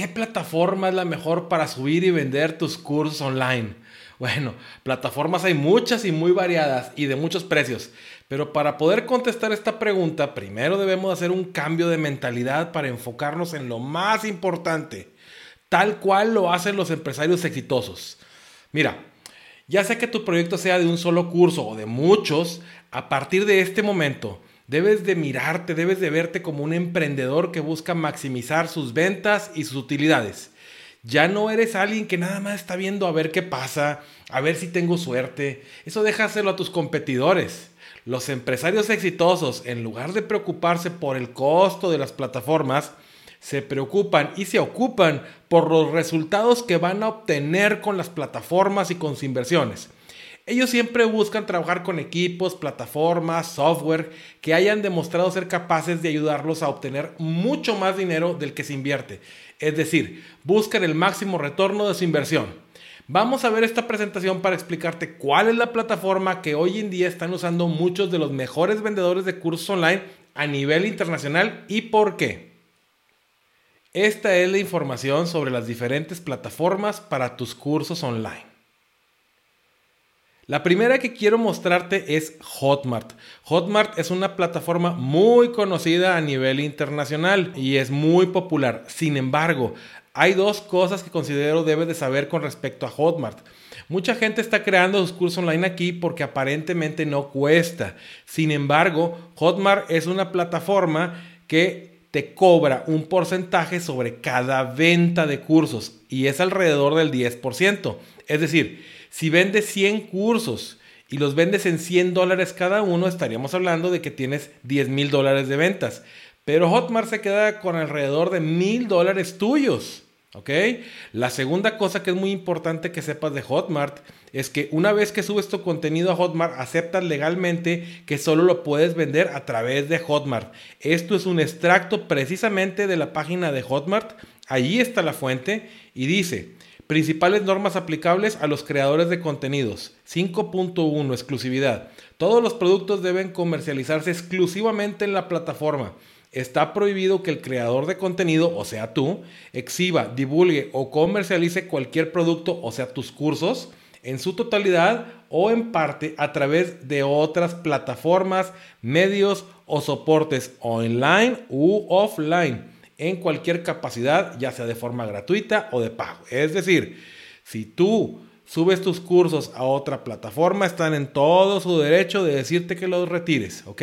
¿qué plataforma es la mejor para subir y vender tus cursos online? Bueno, plataformas hay muchas y muy variadas y de muchos precios. Pero para poder contestar esta pregunta, primero debemos hacer un cambio de mentalidad para enfocarnos en lo más importante, tal cual lo hacen los empresarios exitosos. Mira, ya sea que tu proyecto sea de un solo curso o de muchos, a partir de este momento debes de mirarte, debes de verte como un emprendedor que busca maximizar sus ventas y sus utilidades. Ya no eres alguien que nada más está viendo a ver qué pasa, a ver si tengo suerte. Eso déjaselo a tus competidores. Los empresarios exitosos, en lugar de preocuparse por el costo de las plataformas, se preocupan y se ocupan por los resultados que van a obtener con las plataformas y con sus inversiones. Ellos siempre buscan trabajar con equipos, plataformas, software que hayan demostrado ser capaces de ayudarlos a obtener mucho más dinero del que se invierte. Es decir, buscan el máximo retorno de su inversión. Vamos a ver esta presentación para explicarte cuál es la plataforma que hoy en día están usando muchos de los mejores vendedores de cursos online a nivel internacional y por qué. Esta es la información sobre las diferentes plataformas para tus cursos online. La primera que quiero mostrarte es Hotmart. Hotmart es una plataforma muy conocida a nivel internacional y es muy popular. Sin embargo, hay dos cosas que considero debes de saber con respecto a Hotmart. Mucha gente está creando sus cursos online aquí porque aparentemente no cuesta. Sin embargo, Hotmart es una plataforma que te cobra un porcentaje sobre cada venta de cursos y es alrededor del 10%. Es decir, si vendes 100 cursos y los vendes en 100 dólares cada uno, estaríamos hablando de que tienes 10 mil dólares de ventas. Pero Hotmart se queda con alrededor de mil dólares tuyos. ¿Ok? La segunda cosa que es muy importante que sepas de Hotmart es que una vez que subes tu contenido a Hotmart, aceptas legalmente que solo lo puedes vender a través de Hotmart. Esto es un extracto precisamente de la página de Hotmart. Allí está la fuente y dice, Principales normas aplicables a los creadores de contenidos. 5.1 Exclusividad. Todos los productos deben comercializarse exclusivamente en la plataforma. Está prohibido que el creador de contenido, o sea tú, exhiba, divulgue o comercialice cualquier producto, o sea tus cursos, en su totalidad o en parte a través de otras plataformas, medios o soportes online u offline en cualquier capacidad, ya sea de forma gratuita o de pago. Es decir, si tú subes tus cursos a otra plataforma, están en todo su derecho de decirte que los retires, ¿ok?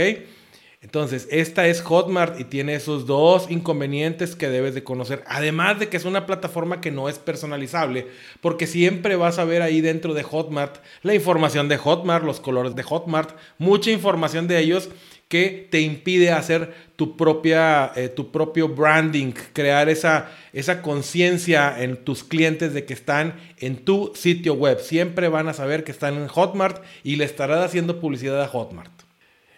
Entonces, esta es Hotmart y tiene esos dos inconvenientes que debes de conocer. Además de que es una plataforma que no es personalizable, porque siempre vas a ver ahí dentro de Hotmart la información de Hotmart, los colores de Hotmart, mucha información de ellos que te impide hacer tu, propia, eh, tu propio branding, crear esa, esa conciencia en tus clientes de que están en tu sitio web. Siempre van a saber que están en Hotmart y le estarás haciendo publicidad a Hotmart.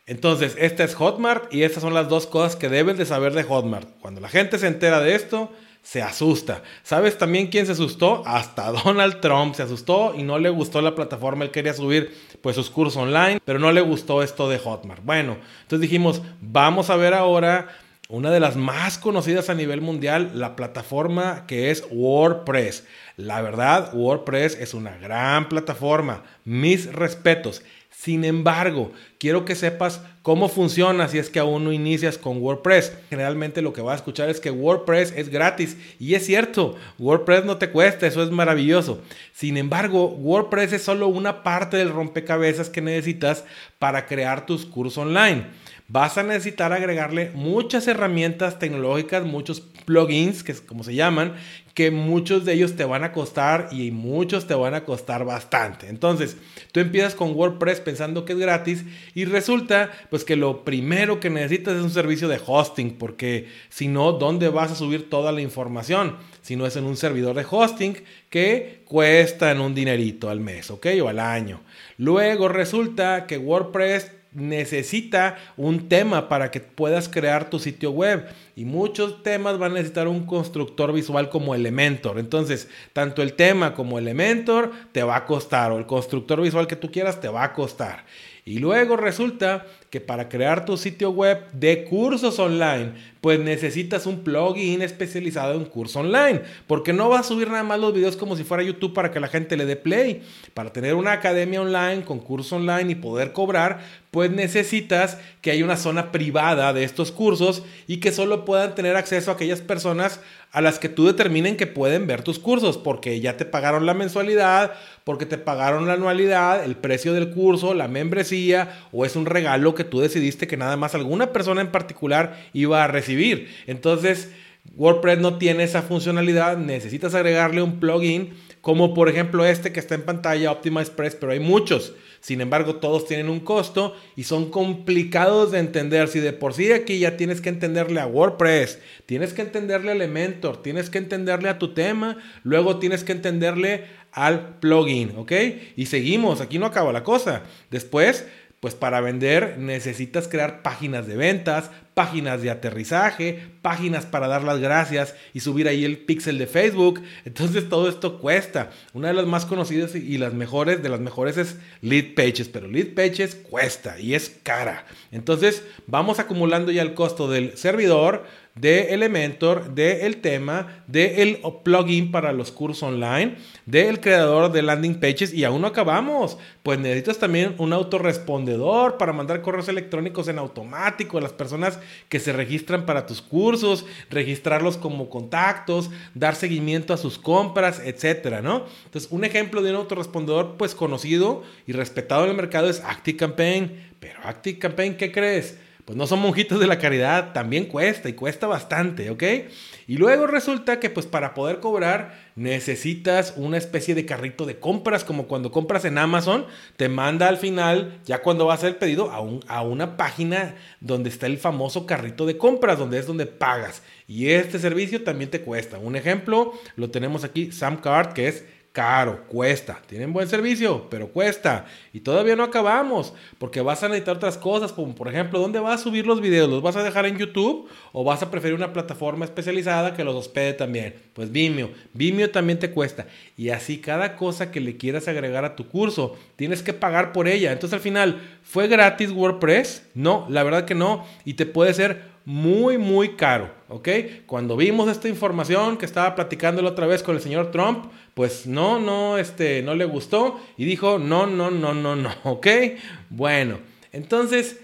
Entonces, esta es Hotmart y estas son las dos cosas que debes de saber de Hotmart. Cuando la gente se entera de esto, se asusta. ¿Sabes también quién se asustó? Hasta Donald Trump se asustó y no le gustó la plataforma. Él quería subir pues sus cursos online, pero no le gustó esto de Hotmart. Bueno, entonces dijimos, vamos a ver ahora una de las más conocidas a nivel mundial, la plataforma que es WordPress. La verdad, WordPress es una gran plataforma. Mis respetos. Sin embargo, quiero que sepas cómo funciona si es que aún no inicias con WordPress. Generalmente lo que vas a escuchar es que WordPress es gratis y es cierto, WordPress no te cuesta, eso es maravilloso. Sin embargo, WordPress es solo una parte del rompecabezas que necesitas para crear tus cursos online vas a necesitar agregarle muchas herramientas tecnológicas, muchos plugins, que es como se llaman, que muchos de ellos te van a costar y muchos te van a costar bastante. Entonces, tú empiezas con WordPress pensando que es gratis y resulta pues que lo primero que necesitas es un servicio de hosting, porque si no, ¿dónde vas a subir toda la información? Si no es en un servidor de hosting que cuesta un dinerito al mes, ¿ok? O al año. Luego resulta que WordPress necesita un tema para que puedas crear tu sitio web y muchos temas van a necesitar un constructor visual como Elementor. Entonces, tanto el tema como Elementor te va a costar o el constructor visual que tú quieras te va a costar. Y luego resulta que para crear tu sitio web de cursos online, pues necesitas un plugin especializado en curso online, porque no vas a subir nada más los videos como si fuera YouTube para que la gente le dé play. Para tener una academia online con curso online y poder cobrar, pues necesitas que haya una zona privada de estos cursos y que solo puedan tener acceso aquellas personas a las que tú determinen que pueden ver tus cursos, porque ya te pagaron la mensualidad, porque te pagaron la anualidad, el precio del curso, la membresía, o es un regalo que tú decidiste que nada más alguna persona en particular iba a recibir. Entonces, WordPress no tiene esa funcionalidad, necesitas agregarle un plugin, como por ejemplo este que está en pantalla, Optimize Press, pero hay muchos. Sin embargo, todos tienen un costo y son complicados de entender. Si de por sí aquí ya tienes que entenderle a WordPress, tienes que entenderle a Elementor, tienes que entenderle a tu tema, luego tienes que entenderle al plugin, ¿ok? Y seguimos, aquí no acaba la cosa. Después pues para vender necesitas crear páginas de ventas, páginas de aterrizaje, páginas para dar las gracias y subir ahí el pixel de Facebook. Entonces todo esto cuesta. Una de las más conocidas y las mejores, de las mejores es Lead Pages, pero Lead Pages cuesta y es cara. Entonces vamos acumulando ya el costo del servidor, de Elementor, del el tema, del el plugin para los cursos online, del creador de landing pages y aún no acabamos. Pues necesitas también un autorrespondedor para mandar correos electrónicos en automático a las personas que se registran para tus cursos, registrarlos como contactos, dar seguimiento a sus compras, etcétera, ¿no? Entonces, un ejemplo de un autorrespondedor pues conocido y respetado en el mercado es ActiveCampaign. Pero ActiveCampaign, ¿qué crees? Pues no son monjitos de la caridad, también cuesta y cuesta bastante, ¿ok? Y luego resulta que pues para poder cobrar necesitas una especie de carrito de compras, como cuando compras en Amazon, te manda al final, ya cuando vas a hacer pedido, a, a una página donde está el famoso carrito de compras, donde es donde pagas. Y este servicio también te cuesta. Un ejemplo, lo tenemos aquí, Samcard, que es caro, cuesta. Tienen buen servicio, pero cuesta. Y todavía no acabamos, porque vas a necesitar otras cosas, como por ejemplo, ¿dónde vas a subir los videos? ¿Los vas a dejar en YouTube o vas a preferir una plataforma especializada que los hospede también? Pues Vimeo. Vimeo también te cuesta. Y así cada cosa que le quieras agregar a tu curso, tienes que pagar por ella. Entonces al final, ¿fue gratis WordPress? No, la verdad que no. Y te puede ser muy, muy caro, ¿ok? Cuando vimos esta información que estaba platicando la otra vez con el señor Trump, pues no, no, este, no le gustó y dijo, no, no, no, no, no, ¿ok? Bueno, entonces,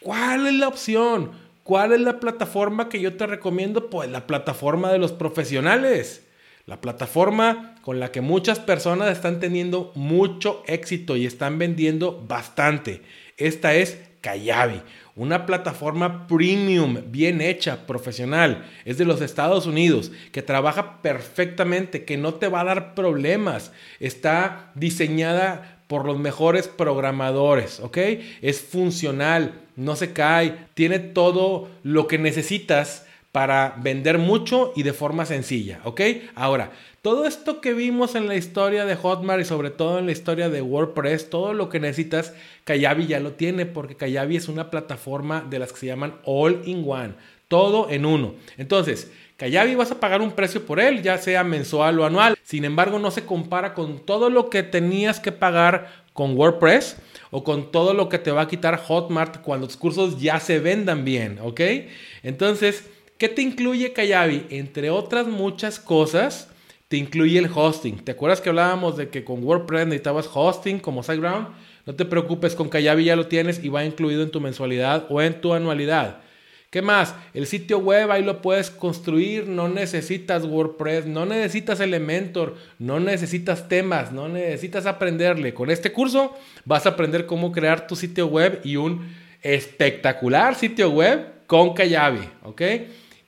¿cuál es la opción? ¿Cuál es la plataforma que yo te recomiendo? Pues la plataforma de los profesionales. La plataforma con la que muchas personas están teniendo mucho éxito y están vendiendo bastante. Esta es Kayabi, una plataforma premium, bien hecha, profesional. Es de los Estados Unidos, que trabaja perfectamente, que no te va a dar problemas. Está diseñada por los mejores programadores, ¿ok? Es funcional, no se cae, tiene todo lo que necesitas para vender mucho y de forma sencilla, ¿ok? Ahora, todo esto que vimos en la historia de Hotmart y sobre todo en la historia de WordPress, todo lo que necesitas, Kayabi ya lo tiene porque Kayabi es una plataforma de las que se llaman All in One, todo en uno. Entonces, Kayabi vas a pagar un precio por él, ya sea mensual o anual. Sin embargo, no se compara con todo lo que tenías que pagar con WordPress o con todo lo que te va a quitar Hotmart cuando tus cursos ya se vendan bien, ¿ok? Entonces, ¿qué te incluye Kayabi? Entre otras muchas cosas, te incluye el hosting. ¿Te acuerdas que hablábamos de que con WordPress necesitabas hosting como SiteGround? No te preocupes, con Kayabi ya lo tienes y va incluido en tu mensualidad o en tu anualidad. ¿Qué más? El sitio web ahí lo puedes construir, no necesitas WordPress, no necesitas Elementor, no necesitas temas, no necesitas aprenderle. Con este curso vas a aprender cómo crear tu sitio web y un espectacular sitio web con Kayabi, ¿ok?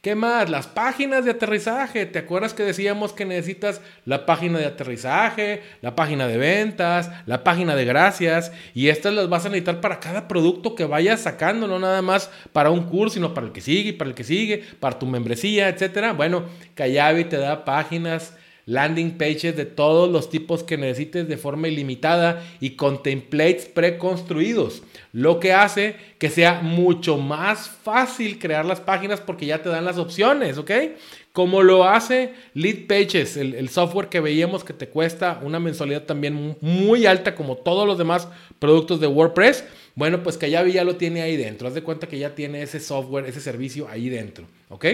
¿Qué más? Las páginas de aterrizaje. ¿Te acuerdas que decíamos que necesitas la página de aterrizaje, la página de ventas, la página de gracias? Y estas las vas a necesitar para cada producto que vayas sacando, no nada más para un curso, sino para el que sigue, para el que sigue, para tu membresía, etcétera. Bueno, Kayabi te da páginas landing pages de todos los tipos que necesites de forma ilimitada y con templates preconstruidos, lo que hace que sea mucho más fácil crear las páginas porque ya te dan las opciones, ¿ok? Como lo hace Lead Pages, el, software que veíamos que te cuesta una mensualidad también muy alta como todos los demás productos de WordPress, Bueno, pues Kayabi ya lo tiene ahí dentro. Haz de cuenta que ya tiene ese software, ese servicio ahí dentro. ¿Ok?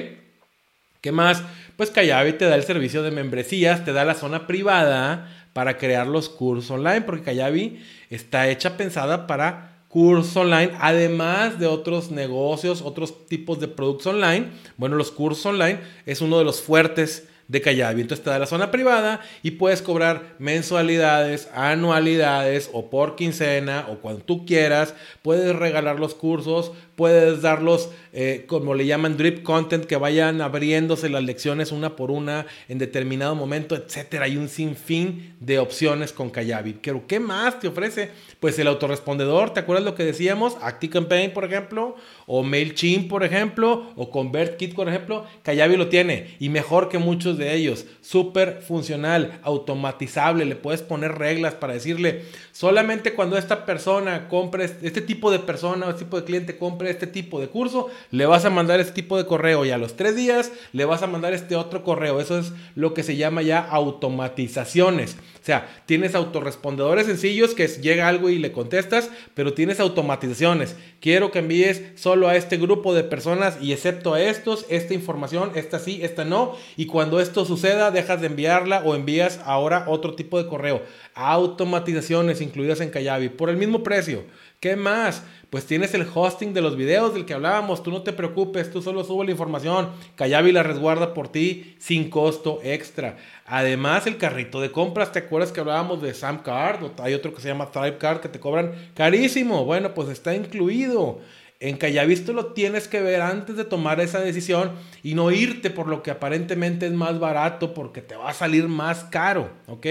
¿Qué más? Pues Kayabi te da el servicio de membresías, te da la zona privada para crear los cursos online, porque Kayabi está hecha pensada para cursos online, además de otros negocios, otros tipos de productos online. Bueno, los cursos online es uno de los fuertes de Callavi. Entonces te da la zona privada y puedes cobrar mensualidades, anualidades o por quincena o cuando tú quieras. Puedes regalar los cursos, puedes darlos, eh, como le llaman, drip content, que vayan abriéndose las lecciones una por una en determinado momento, etcétera. Hay un sinfín de opciones con Callavi. Pero, ¿qué más te ofrece? Pues el autorrespondedor, ¿te acuerdas lo que decíamos? ActiveCampaign, por ejemplo, o MailChimp, por ejemplo, o ConvertKit, por ejemplo. Callavi lo tiene y mejor que muchos de ellos. Súper funcional, automatizable. Le puedes poner reglas para decirle, solamente cuando esta persona compre, este tipo de persona o este tipo de cliente compre este tipo de curso, le vas a mandar este tipo de correo y a los tres días le vas a mandar este otro correo. Eso es lo que se llama ya automatizaciones. O sea, tienes autorrespondedores sencillos que llega algo y le contestas, pero tienes automatizaciones. Quiero que envíes solo a este grupo de personas y excepto a estos, esta información, esta sí, esta no. Y cuando esto suceda, dejas de enviarla o envías ahora otro tipo de correo. Automatizaciones incluidas en Kayabi por el mismo precio. ¿Qué más? Pues tienes el hosting de los videos del que hablábamos. Tú no te preocupes, tú solo sube la información. Kayabi la resguarda por ti sin costo extra. Además, el carrito de compras, ¿te acuerdas que hablábamos de Sam Card? hay otro que se llama Thrive Card que te cobran carísimo. Bueno, pues está incluido. En Kayabi tú lo tienes que ver antes de tomar esa decisión y no irte por lo que aparentemente es más barato porque te va a salir más caro, ¿ok?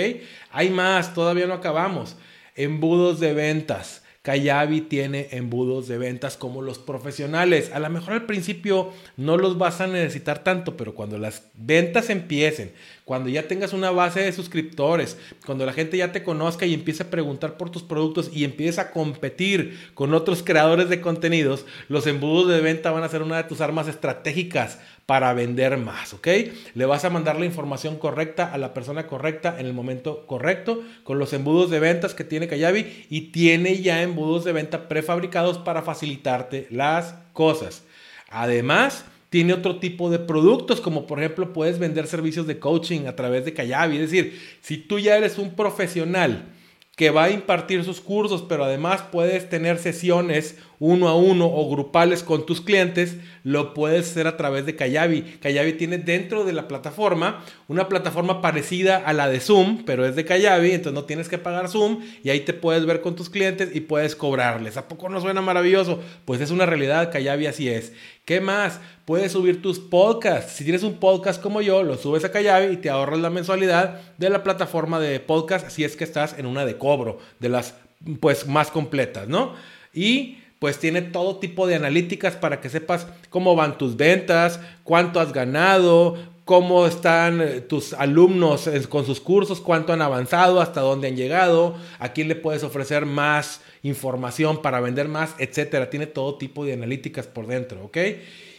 Hay más, todavía no acabamos. Embudos de ventas. Kayabi tiene embudos de ventas como los profesionales. A lo mejor al principio no los vas a necesitar tanto, pero cuando las ventas empiecen, cuando ya tengas una base de suscriptores, cuando la gente ya te conozca y empiece a preguntar por tus productos y empieces a competir con otros creadores de contenidos, los embudos de venta van a ser una de tus armas estratégicas para vender más, ¿ok? Le vas a mandar la información correcta a la persona correcta en el momento correcto con los embudos de ventas que tiene Kayabi y tiene ya embudos de venta prefabricados para facilitarte las cosas. Además, tiene otro tipo de productos, como por ejemplo puedes vender servicios de coaching a través de Kayabi. Es decir, si tú ya eres un profesional que va a impartir sus cursos, pero además puedes tener sesiones uno a uno o grupales con tus clientes, lo puedes hacer a través de Kayabi. Kayabi tiene dentro de la plataforma una plataforma parecida a la de Zoom, pero es de Kayabi, entonces no tienes que pagar Zoom y ahí te puedes ver con tus clientes y puedes cobrarles. ¿A poco no suena maravilloso? Pues es una realidad, Kayabi así es. ¿Qué más? Puedes subir tus podcasts. Si tienes un podcast como yo, lo subes a Kayabi y te ahorras la mensualidad de la plataforma de podcast si es que estás en una de cobro, de las pues más completas, ¿no? Y pues tiene todo tipo de analíticas para que sepas cómo van tus ventas, cuánto has ganado, cómo están eh, tus alumnos con sus cursos, cuánto han avanzado, hasta dónde han llegado, a quién le puedes ofrecer más información para vender más, etcétera. Tiene todo tipo de analíticas por dentro, ¿ok?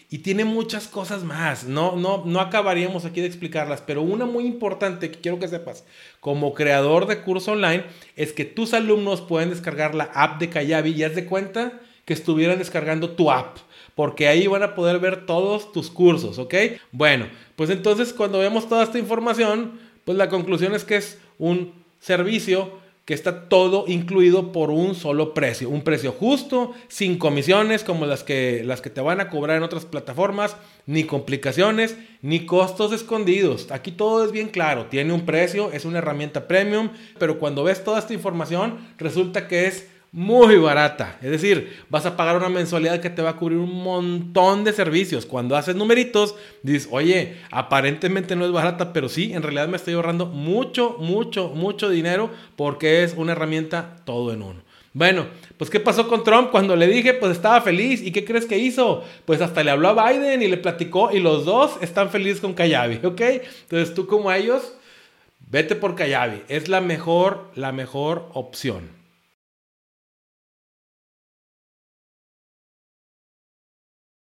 Y tiene muchas cosas más. No, no, no acabaríamos aquí de explicarlas, pero una muy importante que quiero que sepas como creador de curso online es que tus alumnos pueden descargar la app de Kayabi y haz de cuenta que estuvieran descargando tu app, porque ahí van a poder ver todos tus cursos, ¿ok? Bueno, pues entonces cuando vemos toda esta información, pues la conclusión es que es un servicio que está todo incluido por un solo precio, un precio justo, sin comisiones como las que, las que te van a cobrar en otras plataformas, ni complicaciones, ni costos escondidos. Aquí todo es bien claro, tiene un precio, es una herramienta premium, pero cuando ves toda esta información resulta que es muy barata. Es decir, vas a pagar una mensualidad que te va a cubrir un montón de servicios. Cuando haces numeritos, dices, oye, aparentemente no es barata, pero sí, en realidad me estoy ahorrando mucho, mucho, mucho dinero porque es una herramienta todo en uno. Bueno, pues ¿qué pasó con Trump? Cuando le dije, pues estaba feliz. ¿Y qué crees que hizo? Pues hasta le habló a Biden y le platicó y los dos están felices con Kayabi, ¿ok? Entonces tú como ellos, vete por Kayabi. Es la mejor, la mejor opción.